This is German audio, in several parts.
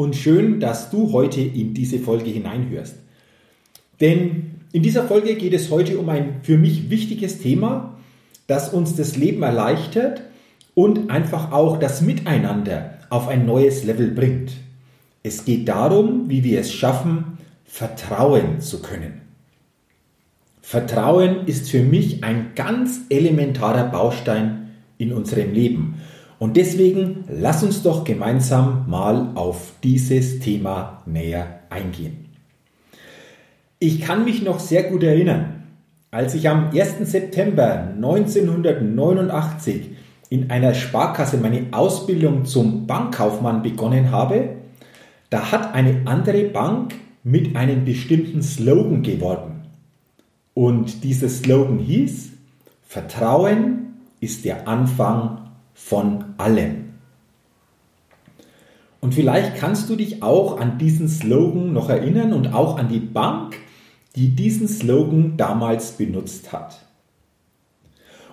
und schön, dass du heute in diese Folge hineinhörst. Denn in dieser Folge geht es heute um ein für mich wichtiges Thema, das uns das Leben erleichtert und einfach auch das Miteinander auf ein neues Level bringt. Es geht darum, wie wir es schaffen, vertrauen zu können. Vertrauen ist für mich ein ganz elementarer Baustein in unserem Leben. Und deswegen lass uns doch gemeinsam mal auf dieses Thema näher eingehen. Ich kann mich noch sehr gut erinnern, als ich am 1. September 1989 in einer Sparkasse meine Ausbildung zum Bankkaufmann begonnen habe, da hat eine andere Bank mit einem bestimmten Slogan geworben. Und dieser Slogan hieß, Vertrauen ist der Anfang von allem. Und vielleicht kannst du dich auch an diesen Slogan noch erinnern und auch an die Bank, die diesen Slogan damals benutzt hat.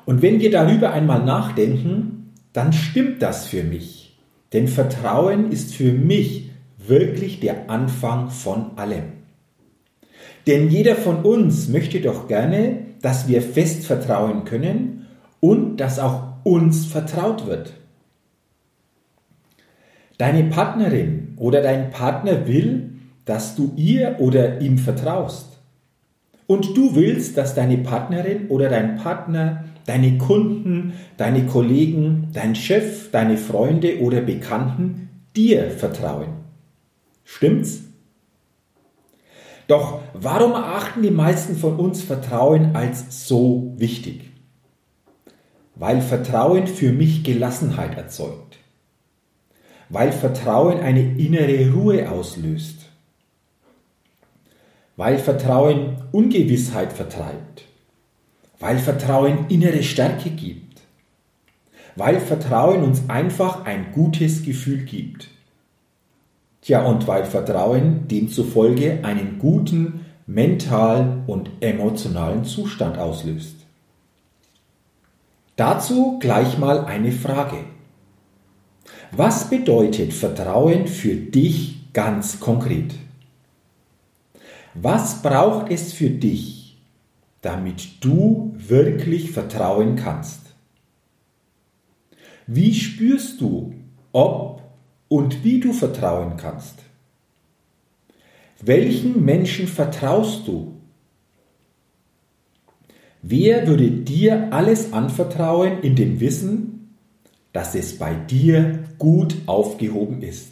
Und wenn wir darüber einmal nachdenken, dann stimmt das für mich. Denn Vertrauen ist für mich wirklich der Anfang von allem. Denn jeder von uns möchte doch gerne, dass wir fest vertrauen können und dass auch uns vertraut wird. Deine Partnerin oder dein Partner will, dass du ihr oder ihm vertraust. Und du willst, dass deine Partnerin oder dein Partner, deine Kunden, deine Kollegen, dein Chef, deine Freunde oder Bekannten dir vertrauen. Stimmt's? Doch warum erachten die meisten von uns Vertrauen als so wichtig? Weil Vertrauen für mich Gelassenheit erzeugt, weil Vertrauen eine innere Ruhe auslöst, weil Vertrauen Ungewissheit vertreibt, weil Vertrauen innere Stärke gibt, weil Vertrauen uns einfach ein gutes Gefühl gibt. Tja, und weil Vertrauen demzufolge einen guten mentalen und emotionalen Zustand auslöst. Dazu gleich mal eine Frage. Was bedeutet Vertrauen für dich ganz konkret? Was braucht es für dich, damit du wirklich vertrauen kannst? Wie spürst du, ob und wie du vertrauen kannst? Welchen Menschen vertraust du Wer würde dir alles anvertrauen in dem Wissen, dass es bei dir gut aufgehoben ist?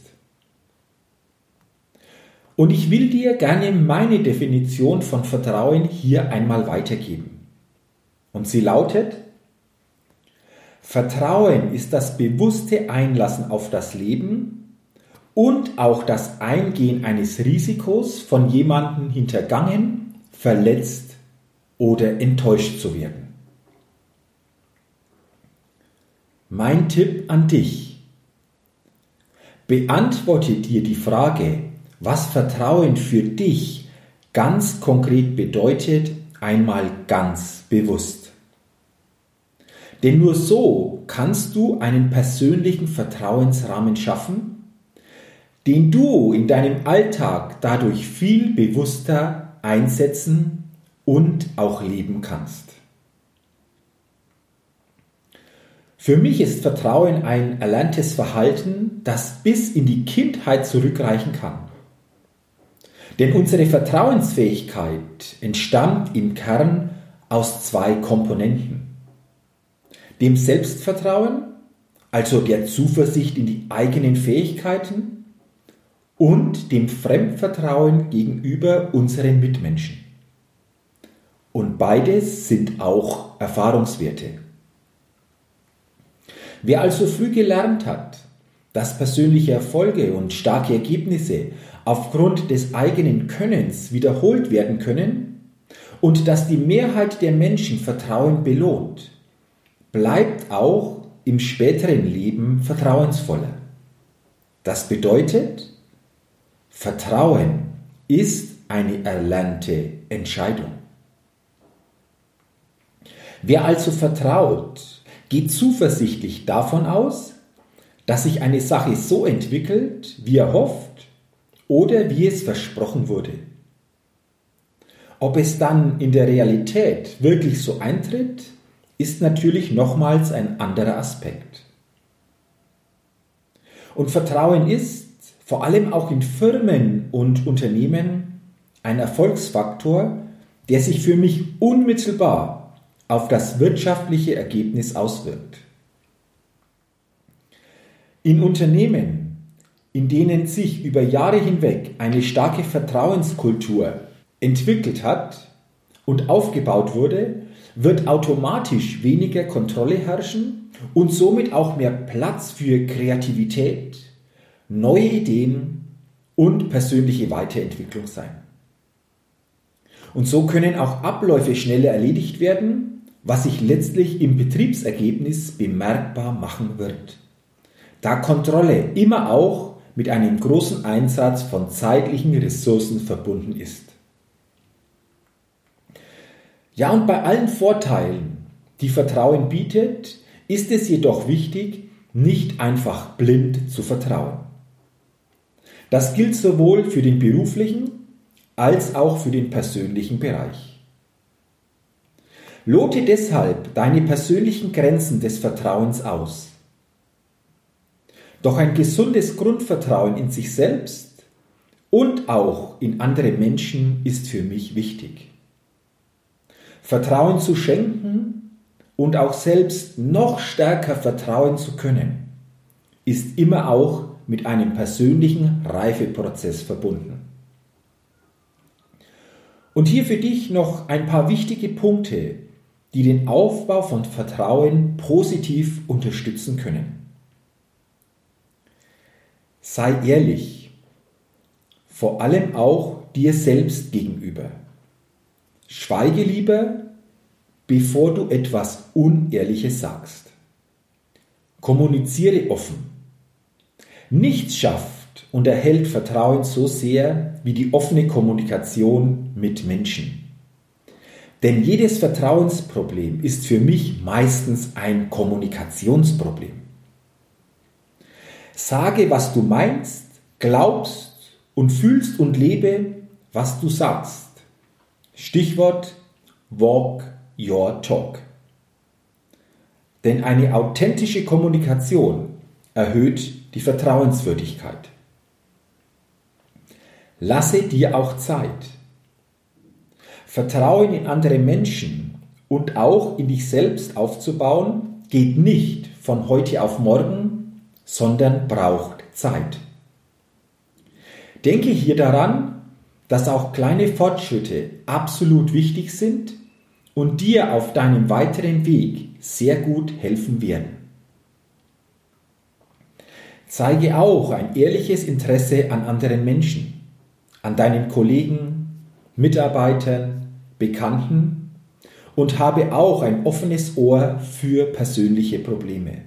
Und ich will dir gerne meine Definition von Vertrauen hier einmal weitergeben. Und sie lautet, Vertrauen ist das bewusste Einlassen auf das Leben und auch das Eingehen eines Risikos von jemandem hintergangen, verletzt oder enttäuscht zu werden. Mein Tipp an dich. Beantworte dir die Frage, was Vertrauen für dich ganz konkret bedeutet, einmal ganz bewusst. Denn nur so kannst du einen persönlichen Vertrauensrahmen schaffen, den du in deinem Alltag dadurch viel bewusster einsetzen und auch leben kannst. Für mich ist Vertrauen ein erlerntes Verhalten, das bis in die Kindheit zurückreichen kann. Denn unsere Vertrauensfähigkeit entstammt im Kern aus zwei Komponenten. Dem Selbstvertrauen, also der Zuversicht in die eigenen Fähigkeiten, und dem Fremdvertrauen gegenüber unseren Mitmenschen. Und beides sind auch Erfahrungswerte. Wer also früh gelernt hat, dass persönliche Erfolge und starke Ergebnisse aufgrund des eigenen Könnens wiederholt werden können und dass die Mehrheit der Menschen Vertrauen belohnt, bleibt auch im späteren Leben vertrauensvoller. Das bedeutet, Vertrauen ist eine erlernte Entscheidung. Wer also vertraut, geht zuversichtlich davon aus, dass sich eine Sache so entwickelt, wie er hofft oder wie es versprochen wurde. Ob es dann in der Realität wirklich so eintritt, ist natürlich nochmals ein anderer Aspekt. Und Vertrauen ist, vor allem auch in Firmen und Unternehmen, ein Erfolgsfaktor, der sich für mich unmittelbar auf das wirtschaftliche Ergebnis auswirkt. In Unternehmen, in denen sich über Jahre hinweg eine starke Vertrauenskultur entwickelt hat und aufgebaut wurde, wird automatisch weniger Kontrolle herrschen und somit auch mehr Platz für Kreativität, neue Ideen und persönliche Weiterentwicklung sein. Und so können auch Abläufe schneller erledigt werden, was sich letztlich im Betriebsergebnis bemerkbar machen wird da Kontrolle immer auch mit einem großen Einsatz von zeitlichen Ressourcen verbunden ist. Ja, und bei allen Vorteilen, die Vertrauen bietet, ist es jedoch wichtig, nicht einfach blind zu vertrauen. Das gilt sowohl für den beruflichen als auch für den persönlichen Bereich. Lote deshalb deine persönlichen Grenzen des Vertrauens aus. Doch ein gesundes Grundvertrauen in sich selbst und auch in andere Menschen ist für mich wichtig. Vertrauen zu schenken und auch selbst noch stärker vertrauen zu können, ist immer auch mit einem persönlichen Reifeprozess verbunden. Und hier für dich noch ein paar wichtige Punkte, die den Aufbau von Vertrauen positiv unterstützen können. Sei ehrlich, vor allem auch dir selbst gegenüber. Schweige lieber, bevor du etwas Unehrliches sagst. Kommuniziere offen. Nichts schafft und erhält Vertrauen so sehr wie die offene Kommunikation mit Menschen. Denn jedes Vertrauensproblem ist für mich meistens ein Kommunikationsproblem. Sage, was du meinst, glaubst und fühlst und lebe, was du sagst. Stichwort Walk Your Talk. Denn eine authentische Kommunikation erhöht die Vertrauenswürdigkeit. Lasse dir auch Zeit. Vertrauen in andere Menschen und auch in dich selbst aufzubauen, geht nicht von heute auf morgen, sondern braucht Zeit. Denke hier daran, dass auch kleine Fortschritte absolut wichtig sind und dir auf deinem weiteren Weg sehr gut helfen werden. Zeige auch ein ehrliches Interesse an anderen Menschen, an deinen Kollegen, Mitarbeitern, Bekannten und habe auch ein offenes Ohr für persönliche Probleme.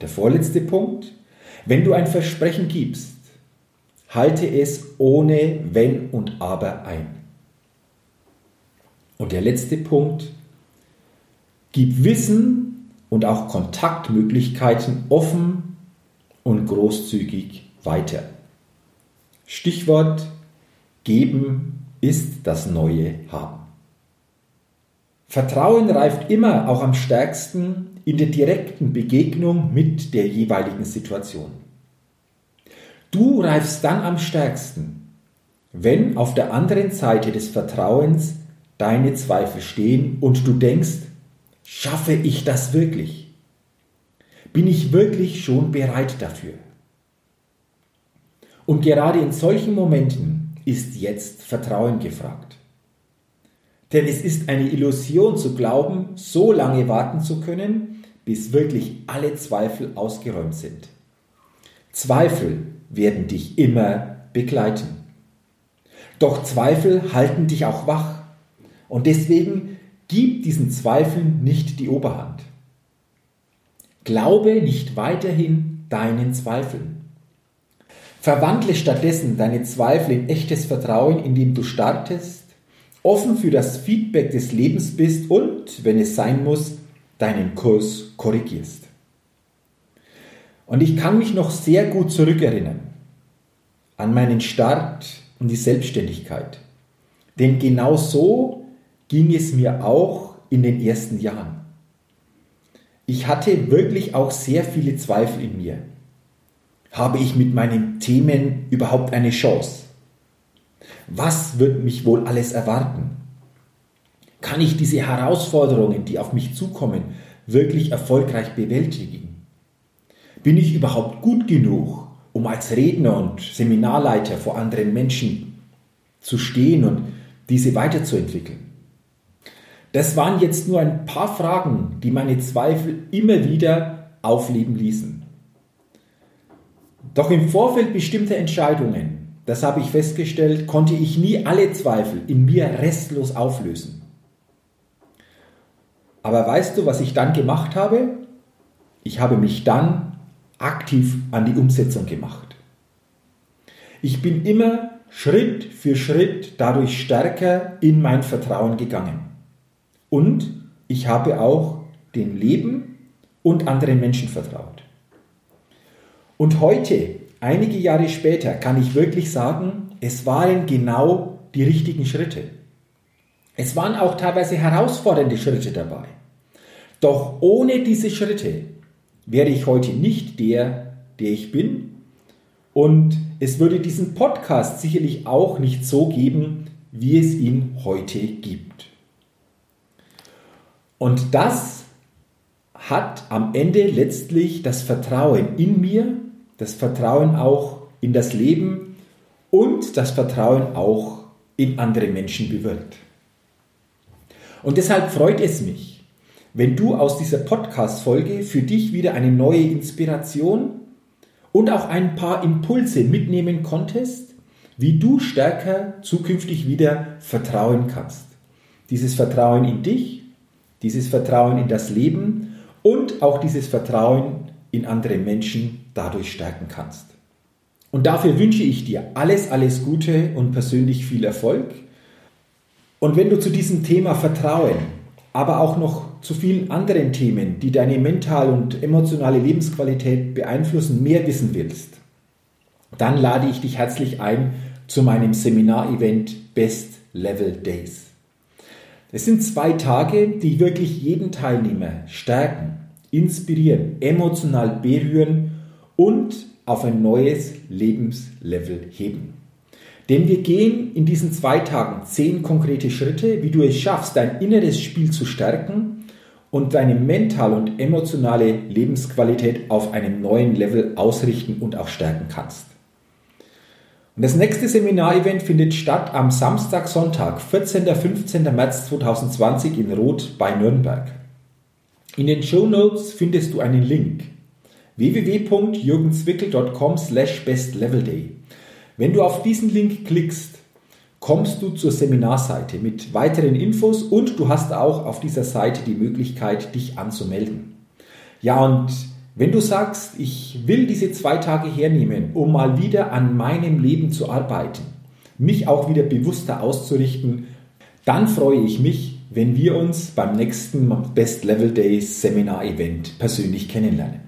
Der vorletzte Punkt, wenn du ein Versprechen gibst, halte es ohne Wenn und Aber ein. Und der letzte Punkt, gib Wissen und auch Kontaktmöglichkeiten offen und großzügig weiter. Stichwort geben ist das neue Haben. Vertrauen reift immer auch am stärksten in der direkten Begegnung mit der jeweiligen Situation. Du reifst dann am stärksten, wenn auf der anderen Seite des Vertrauens deine Zweifel stehen und du denkst, schaffe ich das wirklich? Bin ich wirklich schon bereit dafür? Und gerade in solchen Momenten ist jetzt Vertrauen gefragt. Denn es ist eine Illusion zu glauben, so lange warten zu können, bis wirklich alle Zweifel ausgeräumt sind. Zweifel werden dich immer begleiten. Doch Zweifel halten dich auch wach. Und deswegen gib diesen Zweifeln nicht die Oberhand. Glaube nicht weiterhin deinen Zweifeln. Verwandle stattdessen deine Zweifel in echtes Vertrauen, indem du startest, offen für das Feedback des Lebens bist und, wenn es sein muss, deinen Kurs korrigierst. Und ich kann mich noch sehr gut zurückerinnern an meinen Start und die Selbstständigkeit. Denn genau so ging es mir auch in den ersten Jahren. Ich hatte wirklich auch sehr viele Zweifel in mir. Habe ich mit meinen Themen überhaupt eine Chance? Was wird mich wohl alles erwarten? Kann ich diese Herausforderungen, die auf mich zukommen, wirklich erfolgreich bewältigen? Bin ich überhaupt gut genug, um als Redner und Seminarleiter vor anderen Menschen zu stehen und diese weiterzuentwickeln? Das waren jetzt nur ein paar Fragen, die meine Zweifel immer wieder aufleben ließen. Doch im Vorfeld bestimmter Entscheidungen, das habe ich festgestellt, konnte ich nie alle Zweifel in mir restlos auflösen. Aber weißt du, was ich dann gemacht habe? Ich habe mich dann aktiv an die Umsetzung gemacht. Ich bin immer Schritt für Schritt dadurch stärker in mein Vertrauen gegangen. Und ich habe auch dem Leben und anderen Menschen vertraut. Und heute, einige Jahre später, kann ich wirklich sagen, es waren genau die richtigen Schritte. Es waren auch teilweise herausfordernde Schritte dabei. Doch ohne diese Schritte wäre ich heute nicht der, der ich bin. Und es würde diesen Podcast sicherlich auch nicht so geben, wie es ihn heute gibt. Und das hat am Ende letztlich das Vertrauen in mir, das Vertrauen auch in das Leben und das Vertrauen auch in andere Menschen bewirkt. Und deshalb freut es mich, wenn du aus dieser Podcast-Folge für dich wieder eine neue Inspiration und auch ein paar Impulse mitnehmen konntest, wie du stärker zukünftig wieder vertrauen kannst. Dieses Vertrauen in dich, dieses Vertrauen in das Leben und auch dieses Vertrauen in andere Menschen dadurch stärken kannst. Und dafür wünsche ich dir alles, alles Gute und persönlich viel Erfolg. Und wenn du zu diesem Thema Vertrauen, aber auch noch zu vielen anderen Themen, die deine mentale und emotionale Lebensqualität beeinflussen, mehr wissen willst, dann lade ich dich herzlich ein zu meinem Seminarevent Best Level Days. Es sind zwei Tage, die wirklich jeden Teilnehmer stärken, inspirieren, emotional berühren und auf ein neues Lebenslevel heben. Denn wir gehen in diesen zwei Tagen zehn konkrete Schritte, wie du es schaffst, dein inneres Spiel zu stärken und deine mentale und emotionale Lebensqualität auf einem neuen Level ausrichten und auch stärken kannst. Und das nächste Seminarevent findet statt am Samstag, Sonntag, 14. 15. März 2020 in Roth bei Nürnberg. In den Show Notes findest du einen Link www.jürgenswickel.com slash bestlevelday. Wenn du auf diesen Link klickst, kommst du zur Seminarseite mit weiteren Infos und du hast auch auf dieser Seite die Möglichkeit, dich anzumelden. Ja, und wenn du sagst, ich will diese zwei Tage hernehmen, um mal wieder an meinem Leben zu arbeiten, mich auch wieder bewusster auszurichten, dann freue ich mich, wenn wir uns beim nächsten Best Level Days Seminar Event persönlich kennenlernen.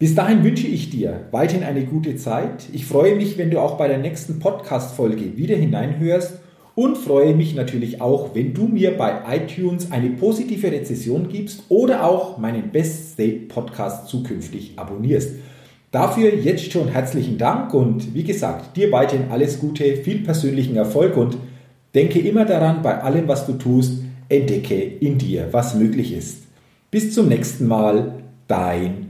Bis dahin wünsche ich dir weiterhin eine gute Zeit. Ich freue mich, wenn du auch bei der nächsten Podcast-Folge wieder hineinhörst und freue mich natürlich auch, wenn du mir bei iTunes eine positive Rezession gibst oder auch meinen Best State Podcast zukünftig abonnierst. Dafür jetzt schon herzlichen Dank und wie gesagt, dir weiterhin alles Gute, viel persönlichen Erfolg und denke immer daran, bei allem, was du tust, entdecke in dir, was möglich ist. Bis zum nächsten Mal, dein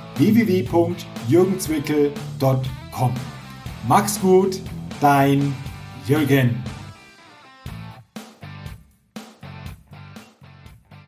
www.jürgenzwickel.com. Mach's gut, dein Jürgen.